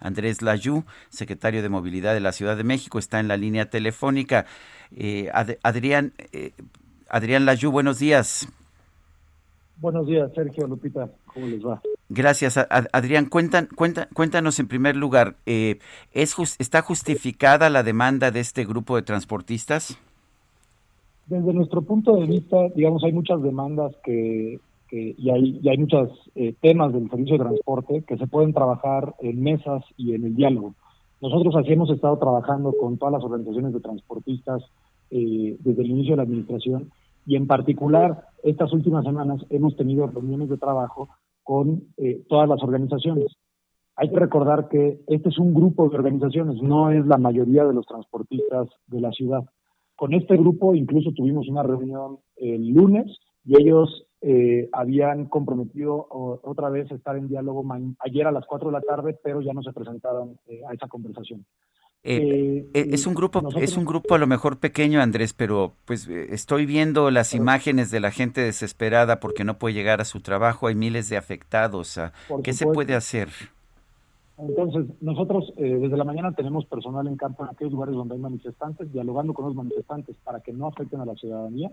Andrés Layú, secretario de Movilidad de la Ciudad de México, está en la línea telefónica. Eh, Ad- Adrián, eh, Adrián Layú, buenos días. Buenos días, Sergio Lupita. ¿Cómo les va? Gracias, Ad- Adrián. Cuentan, cuenta- cuéntanos en primer lugar, eh, ¿es ¿está justificada la demanda de este grupo de transportistas? Desde nuestro punto de vista, digamos, hay muchas demandas que, que- y hay, y hay muchos eh, temas del servicio de transporte que se pueden trabajar en mesas y en el diálogo. Nosotros así hemos estado trabajando con todas las organizaciones de transportistas eh, desde el inicio de la administración y en particular estas últimas semanas hemos tenido reuniones de trabajo con eh, todas las organizaciones. Hay que recordar que este es un grupo de organizaciones, no es la mayoría de los transportistas de la ciudad. Con este grupo incluso tuvimos una reunión el lunes y ellos eh, habían comprometido otra vez estar en diálogo ayer a las 4 de la tarde, pero ya no se presentaron eh, a esa conversación. Eh, Eh, es un grupo, nosotros- es un grupo a lo mejor pequeño, Andrés, pero pues estoy viendo las imágenes de la gente desesperada porque no puede llegar a su trabajo. Hay miles de afectados. ah, ¿Qué se puede hacer? Entonces, nosotros eh, desde la mañana tenemos personal en campo en aquellos lugares donde hay manifestantes, dialogando con los manifestantes para que no afecten a la ciudadanía.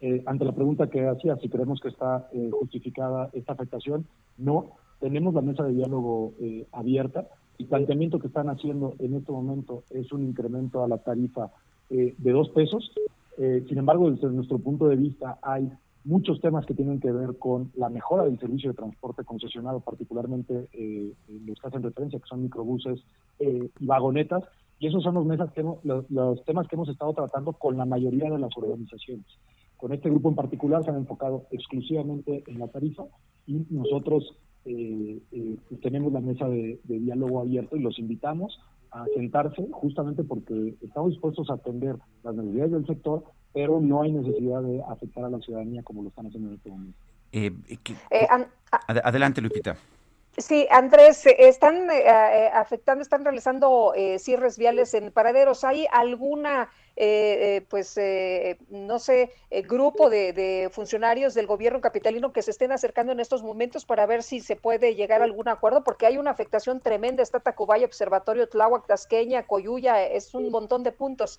Eh, ante la pregunta que hacía, si creemos que está eh, justificada esta afectación, no. Tenemos la mesa de diálogo eh, abierta. El planteamiento que están haciendo en este momento es un incremento a la tarifa eh, de dos pesos. Sin embargo, desde nuestro punto de vista, hay muchos temas que tienen que ver con la mejora del servicio de transporte concesionado, particularmente eh, los que hacen referencia, que son microbuses y vagonetas, y esos son los, mesas que hemos- los temas que hemos estado tratando con la mayoría de las organizaciones. Con este grupo en particular se han enfocado exclusivamente en la tarifa y nosotros eh, eh, tenemos la mesa de, de diálogo abierto y los invitamos a sentarse justamente porque estamos dispuestos a atender las necesidades del sector, pero no hay necesidad de afectar a la ciudadanía como lo están haciendo en este momento. Eh, ¿qué- Eh, an- a- ad- adelante, Lupita. Sí, Andrés, eh, están eh, eh, afectando, están realizando eh, cierres viales en paraderos. ¿Hay alguna, eh, eh, pues, no sé, grupo de, de funcionarios del gobierno capitalino que se estén acercando en estos momentos para ver si se puede llegar a algún acuerdo? Porque hay una afectación tremenda. Está Tacubaya, Observatorio Tláhuac, Tasqueña, Coyuya, es un montón de puntos.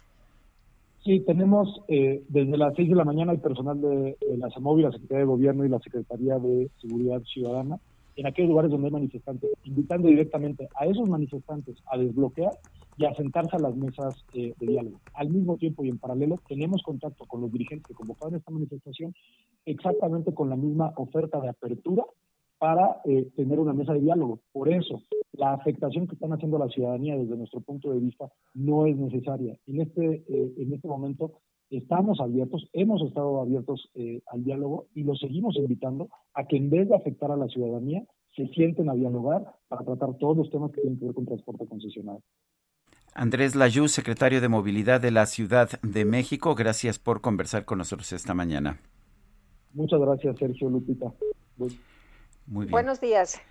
Sí, tenemos eh, desde las 6 de la mañana hay personal de, de la SAMOVI, la Secretaría de Gobierno y la Secretaría de Seguridad Ciudadana en aquellos lugares donde hay manifestantes, invitando directamente a esos manifestantes a desbloquear y a sentarse a las mesas eh, de diálogo. Al mismo tiempo y en paralelo tenemos contacto con los dirigentes que convocaron esta manifestación exactamente con la misma oferta de apertura para eh, tener una mesa de diálogo. Por eso, la afectación que están haciendo a la ciudadanía desde nuestro punto de vista no es necesaria. En este, eh, en este momento estamos abiertos, hemos estado abiertos eh, al diálogo y los seguimos invitando a que en vez de afectar a la ciudadanía, se sienten a dialogar para tratar todos los temas que tienen que ver con transporte concesionado. Andrés Layú, secretario de Movilidad de la Ciudad de México, gracias por conversar con nosotros esta mañana. Muchas gracias, Sergio Lupita. Muy bien. Buenos días.